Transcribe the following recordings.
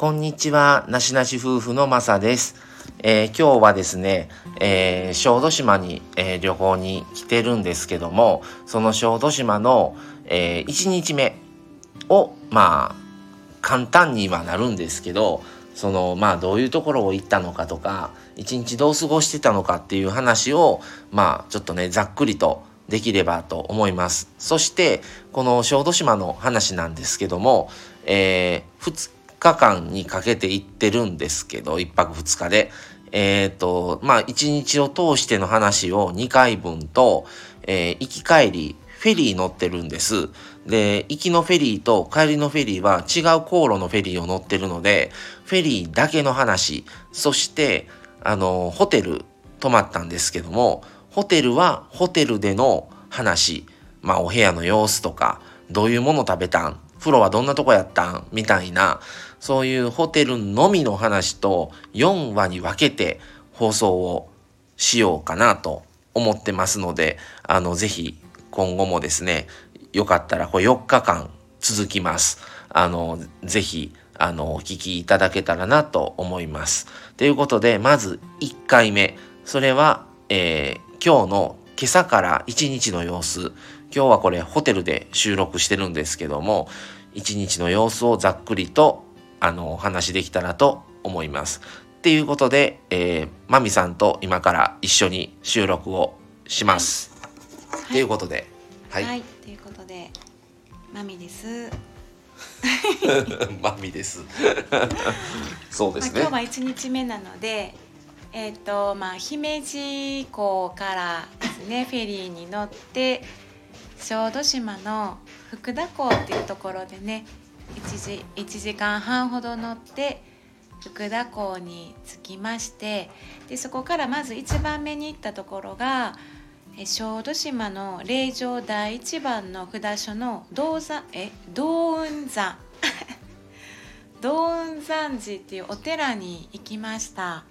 こんにちは、なしなし夫婦のまさです。えー、今日はですね、えー、小豆島に、えー、旅行に来てるんですけども、その小豆島の、え、1日目を、まあ、簡単にはなるんですけど、その、まあ、どういうところを行ったのかとか、一日どう過ごしてたのかっていう話を、まあ、ちょっとね、ざっくりとできればと思います。そして、この小豆島の話なんですけども、えー、日間にかけて行ってるんですけど、1泊2日で。えっ、ー、と、まあ、1日を通しての話を2回分と、えー、行き帰り、フェリー乗ってるんです。で、行きのフェリーと帰りのフェリーは違う航路のフェリーを乗ってるので、フェリーだけの話、そして、あの、ホテル泊まったんですけども、ホテルはホテルでの話、まあお部屋の様子とか、どういうもの食べたん、風呂はどんなとこやったん？みたいな、そういうホテルのみの話と4話に分けて放送をしようかなと思ってますので、あの、ぜひ今後もですね、よかったらこれ4日間続きます。あの、ぜひ、あの、お聞きいただけたらなと思います。ということで、まず1回目。それは、えー、今日の今朝から一日の様子。今日はこれホテルで収録してるんですけども、一日の様子をざっくりと、あの、お話できたらと思います。っていうことで、えー、マミさんと今から一緒に収録をします。と、はい、いうことで、はい。はい、ということで、マミです。マミです。そうですね。まあ、今日は一日目なので、えっ、ー、とまあ姫路港からですねフェリーに乗って小豆島の福田港っていうところでね 1, 時1時間半ほど乗って福田港に着きましてでそこからまず1番目に行ったところが小豆島の霊場第1番の札所の道山え道雲山 道雲山寺っていうお寺に行きました。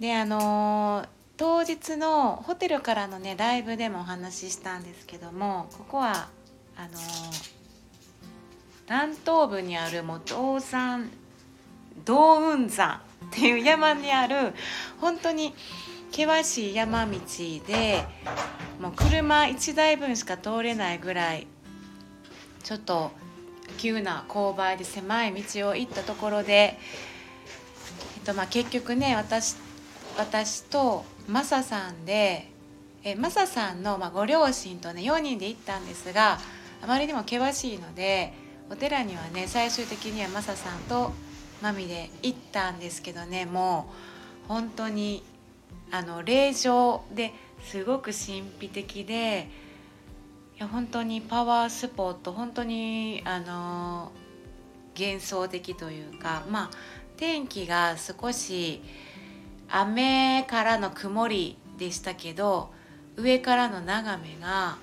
であのー、当日のホテルからのねライブでもお話ししたんですけどもここはあのー、南東部にあるもう道山道雲山っていう山にある本当に険しい山道でもう車1台分しか通れないぐらいちょっと急な勾配で狭い道を行ったところで、えっとまあ、結局ね私私とマサさんでえマサさんの、まあ、ご両親とね4人で行ったんですがあまりにも険しいのでお寺にはね最終的にはマサさんとマミで行ったんですけどねもう本当にあの霊場ですごく神秘的でいや本当にパワースポット本当にあの幻想的というかまあ天気が少し雨からの曇りでしたけど上からの眺めが、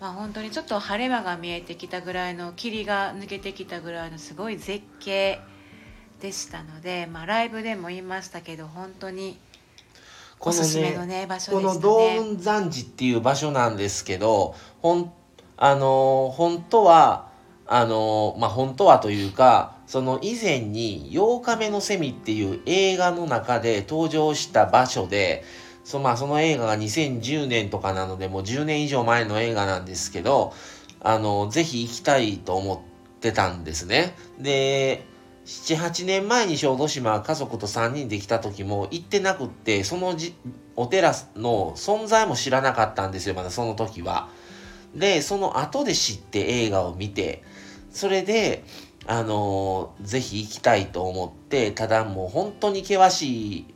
まあ、本当にちょっと晴れ間が見えてきたぐらいの霧が抜けてきたぐらいのすごい絶景でしたので、まあ、ライブでも言いましたけど本当におすすめのね、ね、場所でしたね。この道雲山寺っていう場所なんですけどほんあの本当はあのまあ本当はというかその以前に8日目のセミっていう映画の中で登場した場所で、そまあ、その映画が2010年とかなので、もう10年以上前の映画なんですけど、あの、ぜひ行きたいと思ってたんですね。で、7、8年前に小豆島家族と3人で来た時も行ってなくって、そのじお寺の存在も知らなかったんですよ、まだその時は。で、その後で知って映画を見て、それで、あのー、ぜひ行きたいと思って、ただもう本当に険しい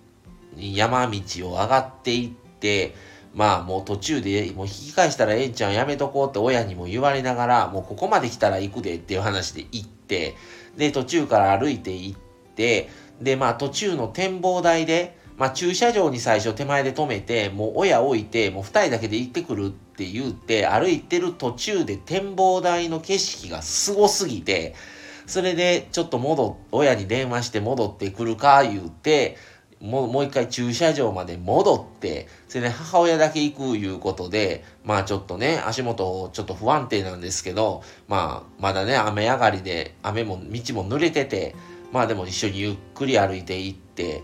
山道を上がっていって、まあもう途中でもう引き返したらええんちゃんやめとこうって親にも言われながら、もうここまで来たら行くでっていう話で行って、で途中から歩いて行って、でまあ途中の展望台で、まあ駐車場に最初手前で止めて、もう親置いて、もう二人だけで行ってくるって言って、歩いてる途中で展望台の景色がすごすぎて、それでちょっと戻親に電話して戻ってくるか言うてもう一回駐車場まで戻ってそれで母親だけ行くいうことでまあちょっとね足元ちょっと不安定なんですけどまあまだね雨上がりで雨も道も濡れててまあでも一緒にゆっくり歩いて行って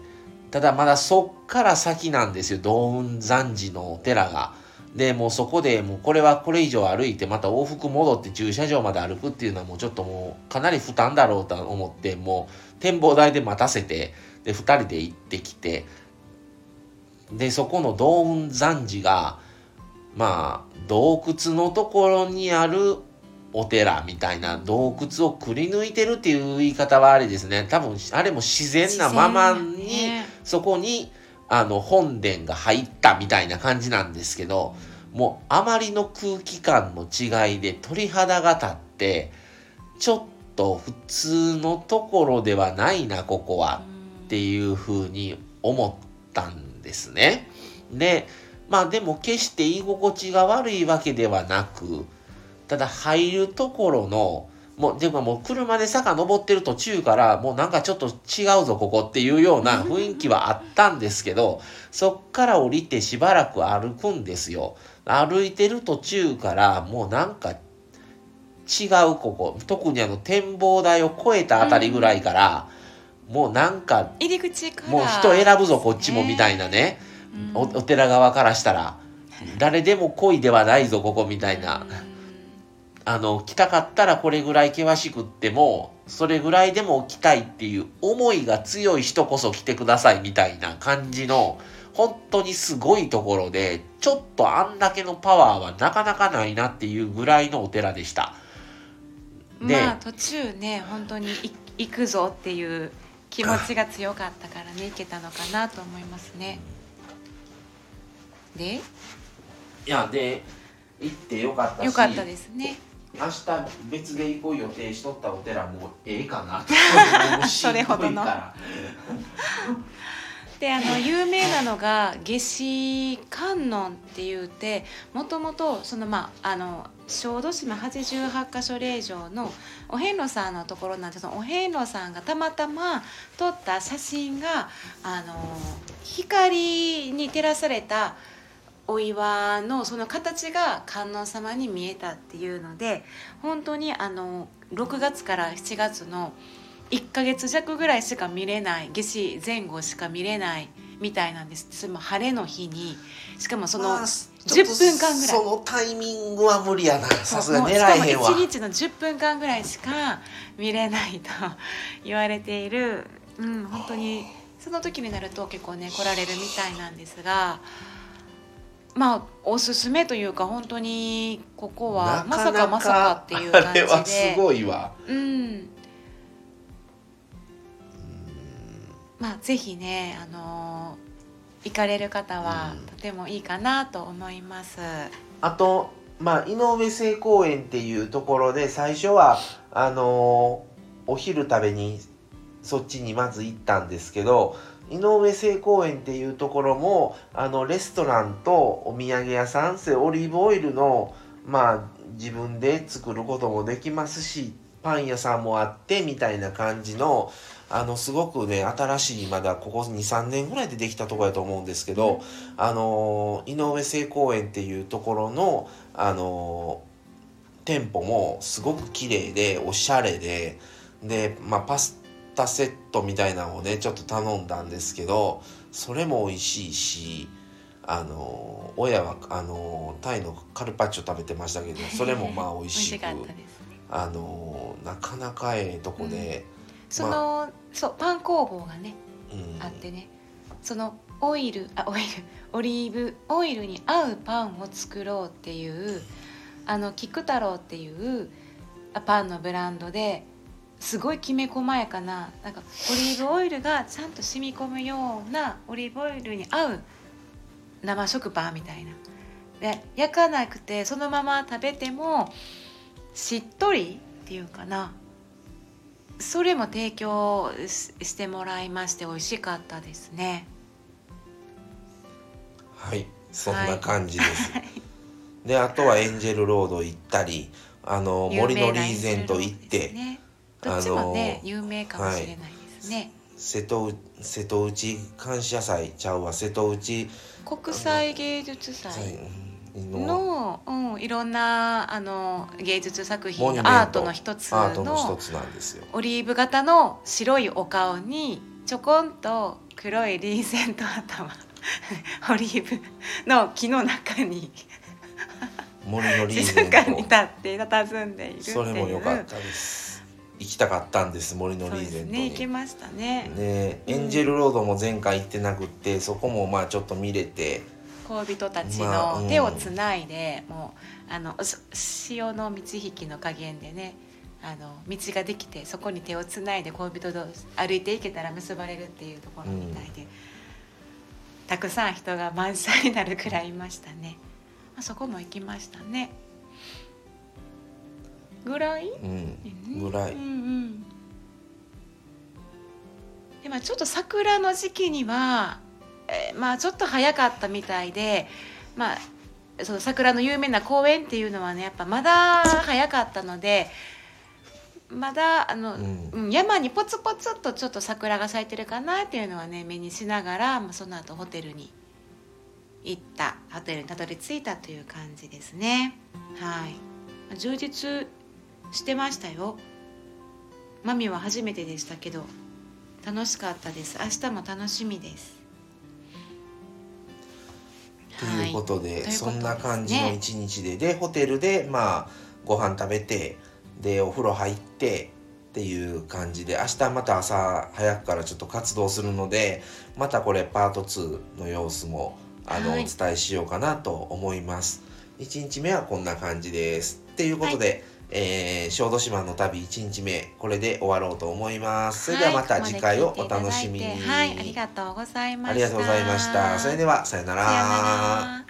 ただまだそっから先なんですよ道雲山寺のお寺が。でもうそこでもうこれはこれ以上歩いてまた往復戻って駐車場まで歩くっていうのはもうちょっともうかなり負担だろうと思ってもう展望台で待たせてで2人で行ってきてでそこの道雲山寺がまあ洞窟のところにあるお寺みたいな洞窟をくり抜いてるっていう言い方はあれですね。多分あれも自然なままに、ね、そこにあの本殿が入ったみたいな感じなんですけどもうあまりの空気感の違いで鳥肌が立ってちょっと普通のところではないなここはっていうふうに思ったんですね。でまあでも決して居心地が悪いわけではなくただ入るところのもうでももう車で坂登ってる途中からもうなんかちょっと違うぞここっていうような雰囲気はあったんですけどそっから降りてしばらく歩くんですよ。歩いてる途中からもうなんか違うここ。特にあの展望台を越えたあたりぐらいから、もうなんか入り口から。もう人選ぶぞこっちもみたいなね、うん。おお寺側からしたら。誰でも恋ではないぞここみたいな。あの来たかったらこれぐらい険しくってもそれぐらいでも来たいっていう思いが強い人こそ来てくださいみたいな感じの本当にすごいところでちょっとあんだけのパワーはなかなかないなっていうぐらいのお寺でした。でまあ途中ね本当にい行くぞっていう気持ちが強かったからね行けたのかなと思いますね。で？いやで行ってよかったしよかったですね明日別で行こう予定しとったお寺もうええかな それほどの。であの有名なのが夏至観音って言うてもともとそのまああの小豆島88箇所霊場のお遍路さんのところなんでそのお遍路さんがたまたま撮った写真があの光に照らされたお岩のその形が観音様に見えたっていうので本当にあの6月から7月の1ヶ月弱ぐらいしか見れない夏至前後しか見れないみたいなんです。それも晴れの日にしかもそのまあ10分間ぐらい。そのタイミングは無理やな。さすが狙えへんわ。しかも1日の10分間ぐらいしか見れないと言われている、うん、本当にその時になると結構ね来られるみたいなんですがまあおすすめというか本当にここはまさかまさかっていう感じで。あれはすごいわ。うん。まあぜひねあの行かれる方はうん。とてもいいかなと思います。あとまあ井上製公園っていうところで最初はあのーお昼食べにそっちにまず行ったんですけど井上製公園っていうところもあのレストランとお土産屋さんオリーブオイルのまあ自分で作ることもできますしパン屋さんもあってみたいな感じのあのすごくね新しいまだここ23年ぐらいでできたところやと思うんですけど、あの井上製公園っていうところのあの店舗もすごく綺麗でおしゃれでで、まあ、パスタセットみたいなのをねちょっと頼んだんですけどそれも美味しいしあの親はあのタイのカルパッチョ食べてましたけどそれもまあ美味しく。あのなかなかええとこで、その、そうパン工房がねうん。あってねそのオイルあオイル オリーブオイルに合うパンを作ろうっていうあの菊太郎っていうあパンのブランドですごいきめ細やかななんかオリーブオイルがちゃんと染み込むようなオリーブオイルに合う生食パンみたいな。で焼かなくてそのまま食べてもしっとりっていうかな。それも提供ししてもらいまして美味しかったですね。はいそんな感じです、であとはエンジェルロード行ったりあの森のリーゼント行って、ね、どっちもね、有名かもしれないですね。瀬戸内瀬戸内感謝祭ちゃうわ。瀬戸内国際芸術祭、祭の、うん、いろんなあの芸術作モ品アートの一つアートの一のつなんですよ。オリーブ型の白いお顔にちょこんと黒いリーゼント頭 オリーブの木の中に森のリーゼ静ント。かに立って佇んでいるそれも良かったです。行きたかったんです森のリーゼントに。ね行きましたね。ねエンジェルロードも前回行ってなくってそこもまあちょっと見れて。恋人たちまあうん。の手をつないで、もうあのし潮の満ち引きの加減でねあの道ができてそこに手をつないで恋人同士歩いていけたら結ばれるっていうところみたいで、たくさん人が満載になるくらいいましたね、まあ、そこも行きましたねぐらい？うん。ぐらい。うんうん。でまあちょっと桜の時期には、えーまあちょっと早かったみたいでまあその桜の有名な公園っていうのはねやっぱまだ早かったのでまだあの、うん。うん山にポツポツっとちょっと桜が咲いてるかなっていうのはね目にしながら、まあ、その後ホテルに行ったホテルにたどり着いたという感じですね。はい。充実してましたよ。マミは初めてでしたけど楽しかったです。明日も楽しみです。ということで、はい。ととですねそんな感じの一日で。でホテルでまあご飯食べてでお風呂入ってっていう感じで明日また朝早くからちょっと活動するのでまたこれパート2の様子もあの、はい。お伝えしようかなと思います。1日目はこんな感じです。っていうことで、えー小豆島の旅1日目。これで終わろうと思います。それではまた次回をお楽しみに、はい、ありがとうございました。ありがとうございました。それではさよなさよなら。